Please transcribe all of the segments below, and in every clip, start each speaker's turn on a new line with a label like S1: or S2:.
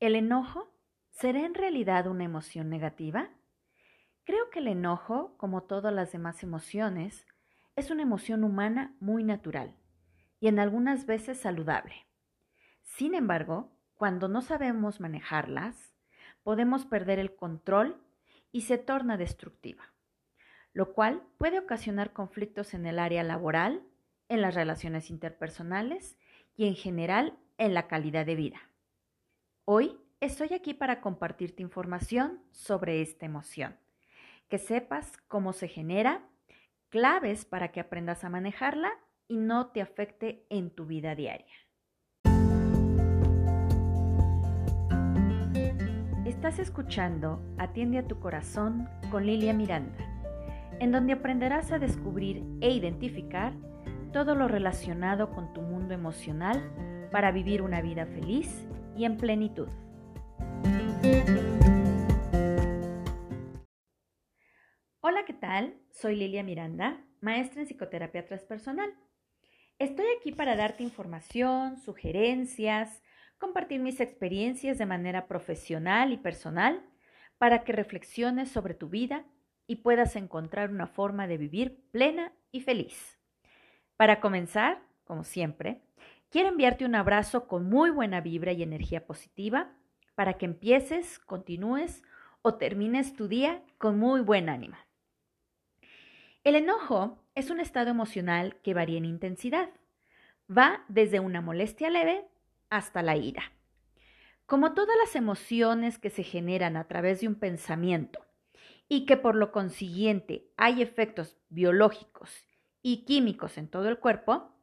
S1: ¿El enojo será en realidad una emoción negativa? Creo que el enojo, como todas las demás emociones, es una emoción humana muy natural y en algunas veces saludable. Sin embargo, cuando no sabemos manejarlas, podemos perder el control y se torna destructiva, lo cual puede ocasionar conflictos en el área laboral, en las relaciones interpersonales y en general en la calidad de vida. Hoy estoy aquí para compartirte información sobre esta emoción, que sepas cómo se genera, claves para que aprendas a manejarla y no te afecte en tu vida diaria. Estás escuchando Atiende a tu corazón con Lilia Miranda, en donde aprenderás a descubrir e identificar todo lo relacionado con tu mundo emocional para vivir una vida feliz y en plenitud. Hola, ¿qué tal? Soy Lilia Miranda, maestra en psicoterapia transpersonal. Estoy aquí para darte información, sugerencias, compartir mis experiencias de manera profesional y personal para que reflexiones sobre tu vida y puedas encontrar una forma de vivir plena y feliz. Para comenzar, como siempre, quiero enviarte un abrazo con muy buena vibra y energía positiva para que empieces, continúes o termines tu día con muy buen ánimo. El enojo es un estado emocional que varía en intensidad. Va desde una molestia leve hasta la ira. Como todas las emociones que se generan a través de un pensamiento y que por lo consiguiente hay efectos biológicos y químicos en todo el cuerpo,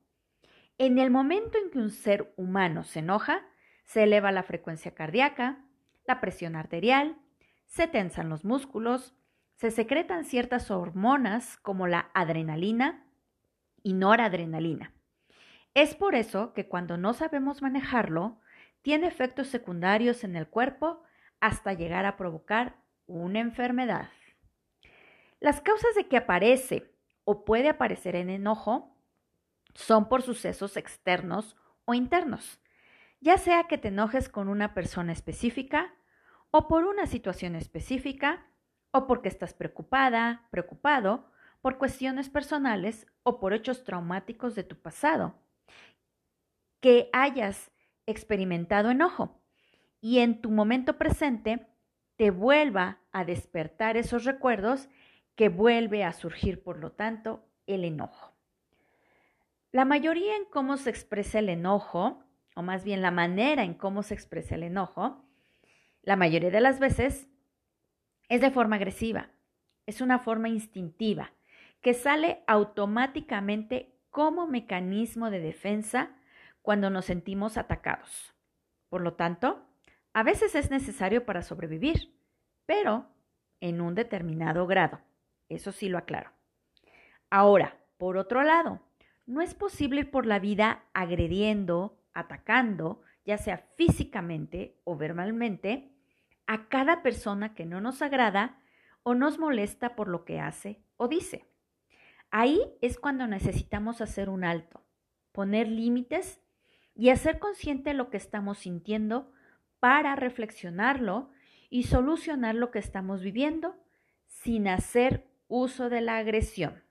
S1: en el momento en que un ser humano se enoja, se eleva la frecuencia cardíaca, la presión arterial, se tensan los músculos, se secretan ciertas hormonas como la adrenalina y noradrenalina. Es por eso que cuando no sabemos manejarlo, tiene efectos secundarios en el cuerpo hasta llegar a provocar una enfermedad. Las causas de que aparece o puede aparecer en enojo son por sucesos externos o internos, ya sea que te enojes con una persona específica o por una situación específica o porque estás preocupada, preocupado por cuestiones personales o por hechos traumáticos de tu pasado que hayas experimentado enojo y en tu momento presente te vuelva a despertar esos recuerdos que vuelve a surgir, por lo tanto, el enojo. La mayoría en cómo se expresa el enojo, o más bien la manera en cómo se expresa el enojo, la mayoría de las veces es de forma agresiva, es una forma instintiva que sale automáticamente como mecanismo de defensa cuando nos sentimos atacados. Por lo tanto, a veces es necesario para sobrevivir, pero en un determinado grado. Eso sí lo aclaro. Ahora, por otro lado, no es posible ir por la vida agrediendo, atacando, ya sea físicamente o verbalmente, a cada persona que no nos agrada o nos molesta por lo que hace o dice. Ahí es cuando necesitamos hacer un alto, poner límites y hacer consciente lo que estamos sintiendo para reflexionarlo y solucionar lo que estamos viviendo sin hacer uso de la agresión.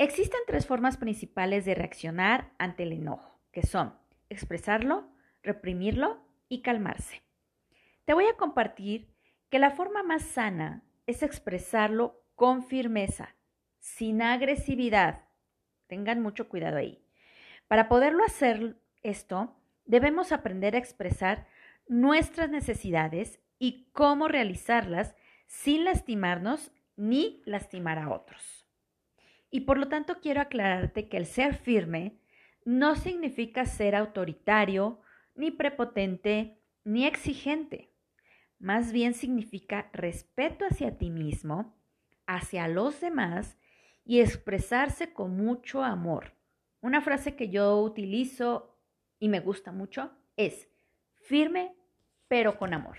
S1: Existen tres formas principales de reaccionar ante el enojo, que son expresarlo, reprimirlo y calmarse. Te voy a compartir que la forma más sana es expresarlo con firmeza, sin agresividad. Tengan mucho cuidado ahí. Para poderlo hacer esto, debemos aprender a expresar nuestras necesidades y cómo realizarlas sin lastimarnos ni lastimar a otros. Y por lo tanto quiero aclararte que el ser firme no significa ser autoritario, ni prepotente, ni exigente. Más bien significa respeto hacia ti mismo, hacia los demás y expresarse con mucho amor. Una frase que yo utilizo y me gusta mucho es firme pero con amor.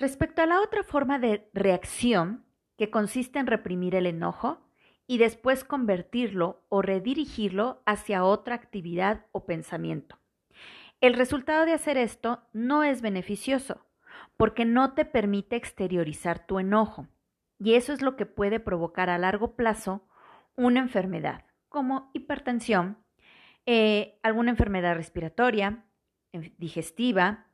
S1: Respecto a la otra forma de reacción, que consiste en reprimir el enojo y después convertirlo o redirigirlo hacia otra actividad o pensamiento. El resultado de hacer esto no es beneficioso, porque no te permite exteriorizar tu enojo, y eso es lo que puede provocar a largo plazo una enfermedad, como hipertensión, eh, alguna enfermedad respiratoria, digestiva,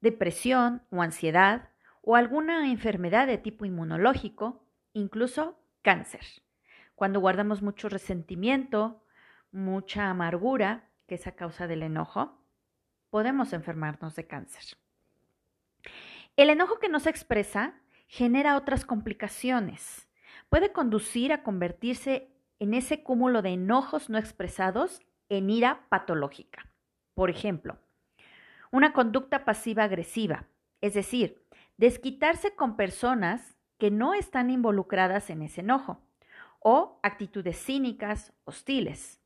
S1: depresión o ansiedad, o alguna enfermedad de tipo inmunológico, incluso cáncer. Cuando guardamos mucho resentimiento, mucha amargura, que es a causa del enojo, podemos enfermarnos de cáncer. El enojo que no se expresa genera otras complicaciones. Puede conducir a convertirse en ese cúmulo de enojos no expresados en ira patológica. Por ejemplo, una conducta pasiva agresiva, es decir, desquitarse con personas que no están involucradas en ese enojo, o actitudes cínicas, hostiles.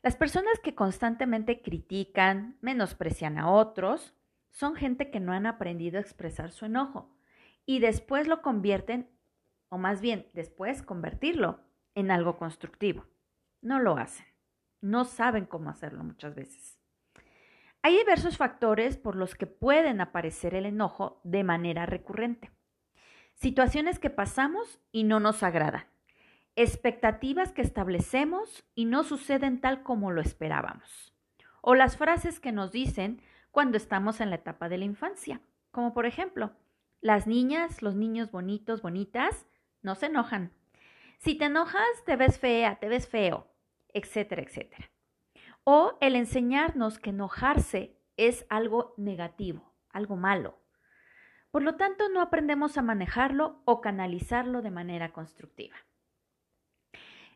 S1: Las personas que constantemente critican, menosprecian a otros, son gente que no han aprendido a expresar su enojo y después lo convierten, o más bien después convertirlo en algo constructivo. No lo hacen, no saben cómo hacerlo muchas veces. Hay diversos factores por los que pueden aparecer el enojo de manera recurrente. Situaciones que pasamos y no nos agradan. Expectativas que establecemos y no suceden tal como lo esperábamos. O las frases que nos dicen cuando estamos en la etapa de la infancia. Como por ejemplo, las niñas, los niños bonitos, bonitas, no se enojan. Si te enojas, te ves fea, te ves feo, etcétera, etcétera o el enseñarnos que enojarse es algo negativo, algo malo. Por lo tanto, no aprendemos a manejarlo o canalizarlo de manera constructiva.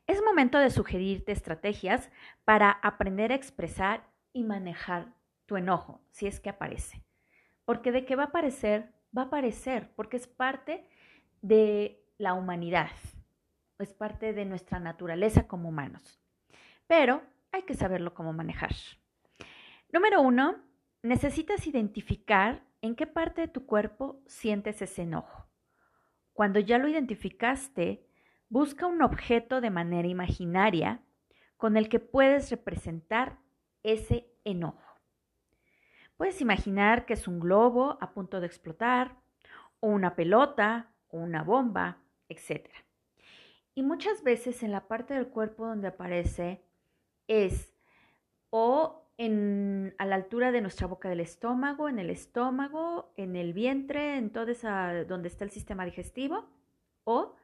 S1: Es momento de sugerirte estrategias para aprender a expresar y manejar tu enojo, si es que aparece. Porque de qué va a aparecer, va a aparecer, porque es parte de la humanidad, es parte de nuestra naturaleza como humanos. Pero hay que saberlo cómo manejar. Número uno, necesitas identificar en qué parte de tu cuerpo sientes ese enojo. Cuando ya lo identificaste, busca un objeto de manera imaginaria con el que puedes representar ese enojo. Puedes imaginar que es un globo a punto de explotar, o una pelota, o una bomba, etc. Y muchas veces en la parte del cuerpo donde aparece es o en, a la altura de nuestra boca del estómago, en el estómago, en el vientre, en todo esa, donde está el sistema digestivo, o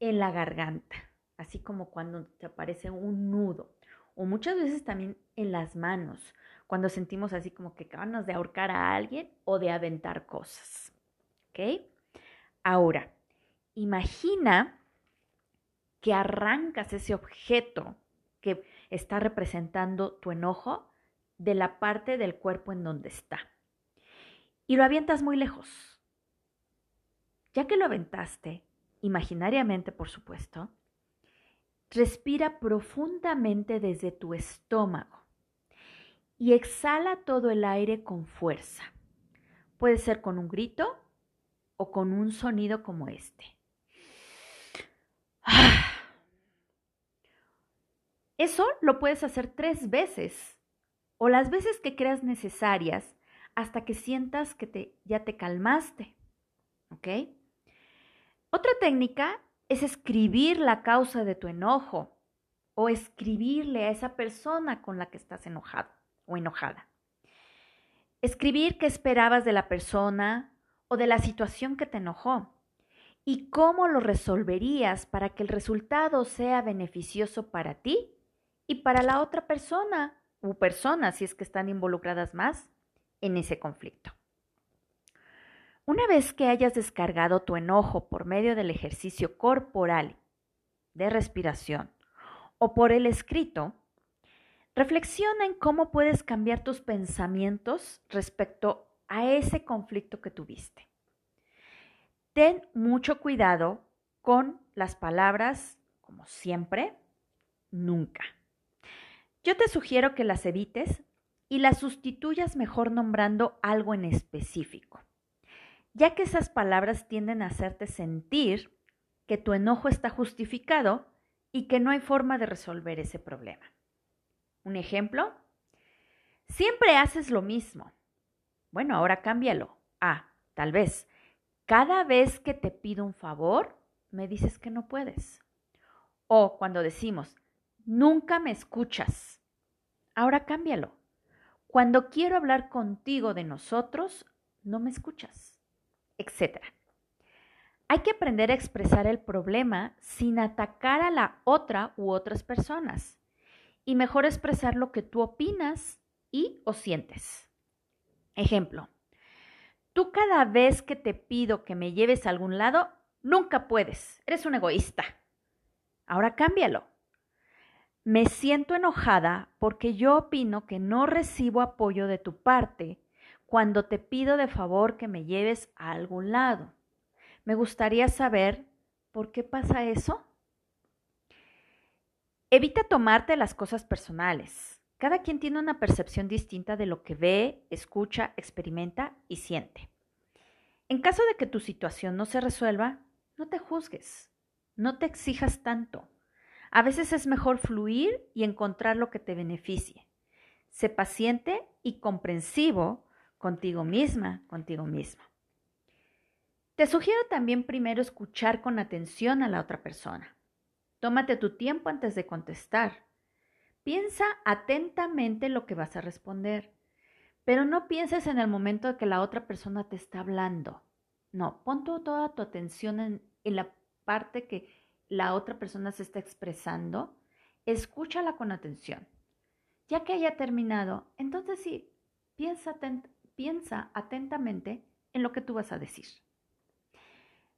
S1: en la garganta, así como cuando te aparece un nudo, o muchas veces también en las manos, cuando sentimos así como que ganas de ahorcar a alguien o de aventar cosas. ¿Ok? Ahora, imagina que arrancas ese objeto que está representando tu enojo de la parte del cuerpo en donde está. Y lo avientas muy lejos. Ya que lo aventaste, imaginariamente por supuesto, respira profundamente desde tu estómago y exhala todo el aire con fuerza. Puede ser con un grito o con un sonido como este. Eso lo puedes hacer tres veces o las veces que creas necesarias hasta que sientas que ya te calmaste. ¿Ok? Otra técnica es escribir la causa de tu enojo o escribirle a esa persona con la que estás enojado o enojada. Escribir qué esperabas de la persona o de la situación que te enojó y cómo lo resolverías para que el resultado sea beneficioso para ti y para la otra persona o personas, si es que están involucradas más en ese conflicto. Una vez que hayas descargado tu enojo por medio del ejercicio corporal de respiración o por el escrito, reflexiona en cómo puedes cambiar tus pensamientos respecto a ese conflicto que tuviste. Ten mucho cuidado con las palabras, como siempre, nunca. Yo te sugiero que las evites y las sustituyas mejor nombrando algo en específico ya que esas palabras tienden a hacerte sentir que tu enojo está justificado y que no hay forma de resolver ese problema. Un ejemplo, siempre haces lo mismo. Bueno, ahora cámbialo. Ah, tal vez, cada vez que te pido un favor, me dices que no puedes. O cuando decimos, nunca me escuchas. Ahora cámbialo. Cuando quiero hablar contigo de nosotros, no me escuchas etc. Hay que aprender a expresar el problema sin atacar a la otra u otras personas y mejor expresar lo que tú opinas y o sientes. Ejemplo, tú cada vez que te pido que me lleves a algún lado, nunca puedes, eres un egoísta. Ahora cámbialo. Me siento enojada porque yo opino que no recibo apoyo de tu parte cuando te pido de favor que me lleves a algún lado. Me gustaría saber por qué pasa eso. Evita tomarte las cosas personales. Cada quien tiene una percepción distinta de lo que ve, escucha, experimenta y siente. En caso de que tu situación no se resuelva, no te juzgues, no te exijas tanto. A veces es mejor fluir y encontrar lo que te beneficie. Sé paciente y comprensivo contigo misma, contigo mismo. Te sugiero también primero escuchar con atención a la otra persona. Tómate tu tiempo antes de contestar. Piensa atentamente lo que vas a responder, pero no pienses en el momento de que la otra persona te está hablando. No, pon toda tu atención en, en la parte que la otra persona se está expresando. Escúchala con atención. Ya que haya terminado, entonces sí, piensa atentamente en lo que tú vas a decir.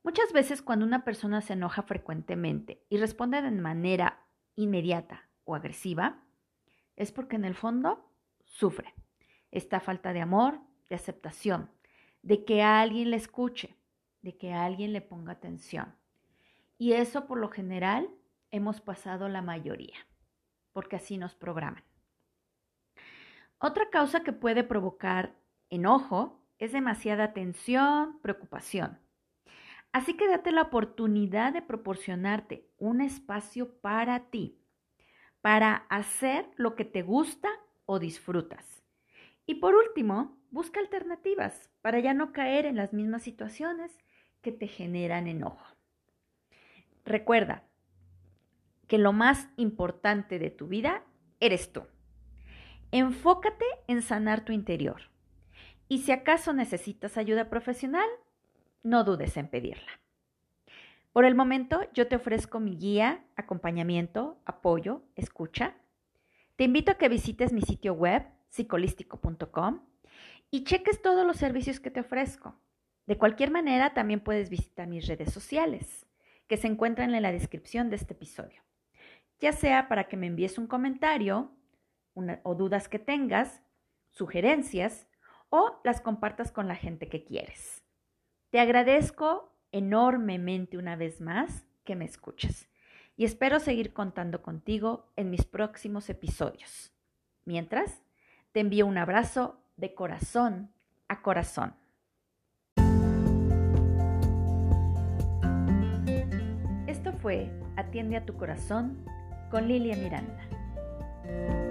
S1: Muchas veces cuando una persona se enoja frecuentemente y responde de manera inmediata o agresiva, es porque en el fondo sufre. Esta falta de amor, de aceptación, de que alguien le escuche, de que alguien le ponga atención. Y eso por lo general hemos pasado la mayoría, porque así nos programan. Otra causa que puede provocar enojo es demasiada tensión, preocupación. Así que date la oportunidad de proporcionarte un espacio para ti, para hacer lo que te gusta o disfrutas. Y por último, busca alternativas para ya no caer en las mismas situaciones que te generan enojo. Recuerda que lo más importante de tu vida eres tú. Enfócate en sanar tu interior y si acaso necesitas ayuda profesional, no dudes en pedirla. Por el momento, yo te ofrezco mi guía, acompañamiento, apoyo, escucha. Te invito a que visites mi sitio web, psicolístico.com, y cheques todos los servicios que te ofrezco. De cualquier manera, también puedes visitar mis redes sociales, que se encuentran en la descripción de este episodio, ya sea para que me envíes un comentario o dudas que tengas, sugerencias o las compartas con la gente que quieres. Te agradezco enormemente una vez más que me escuches y espero seguir contando contigo en mis próximos episodios. Mientras, te envío un abrazo de corazón a corazón. Atiende a tu corazón con Lilia Miranda.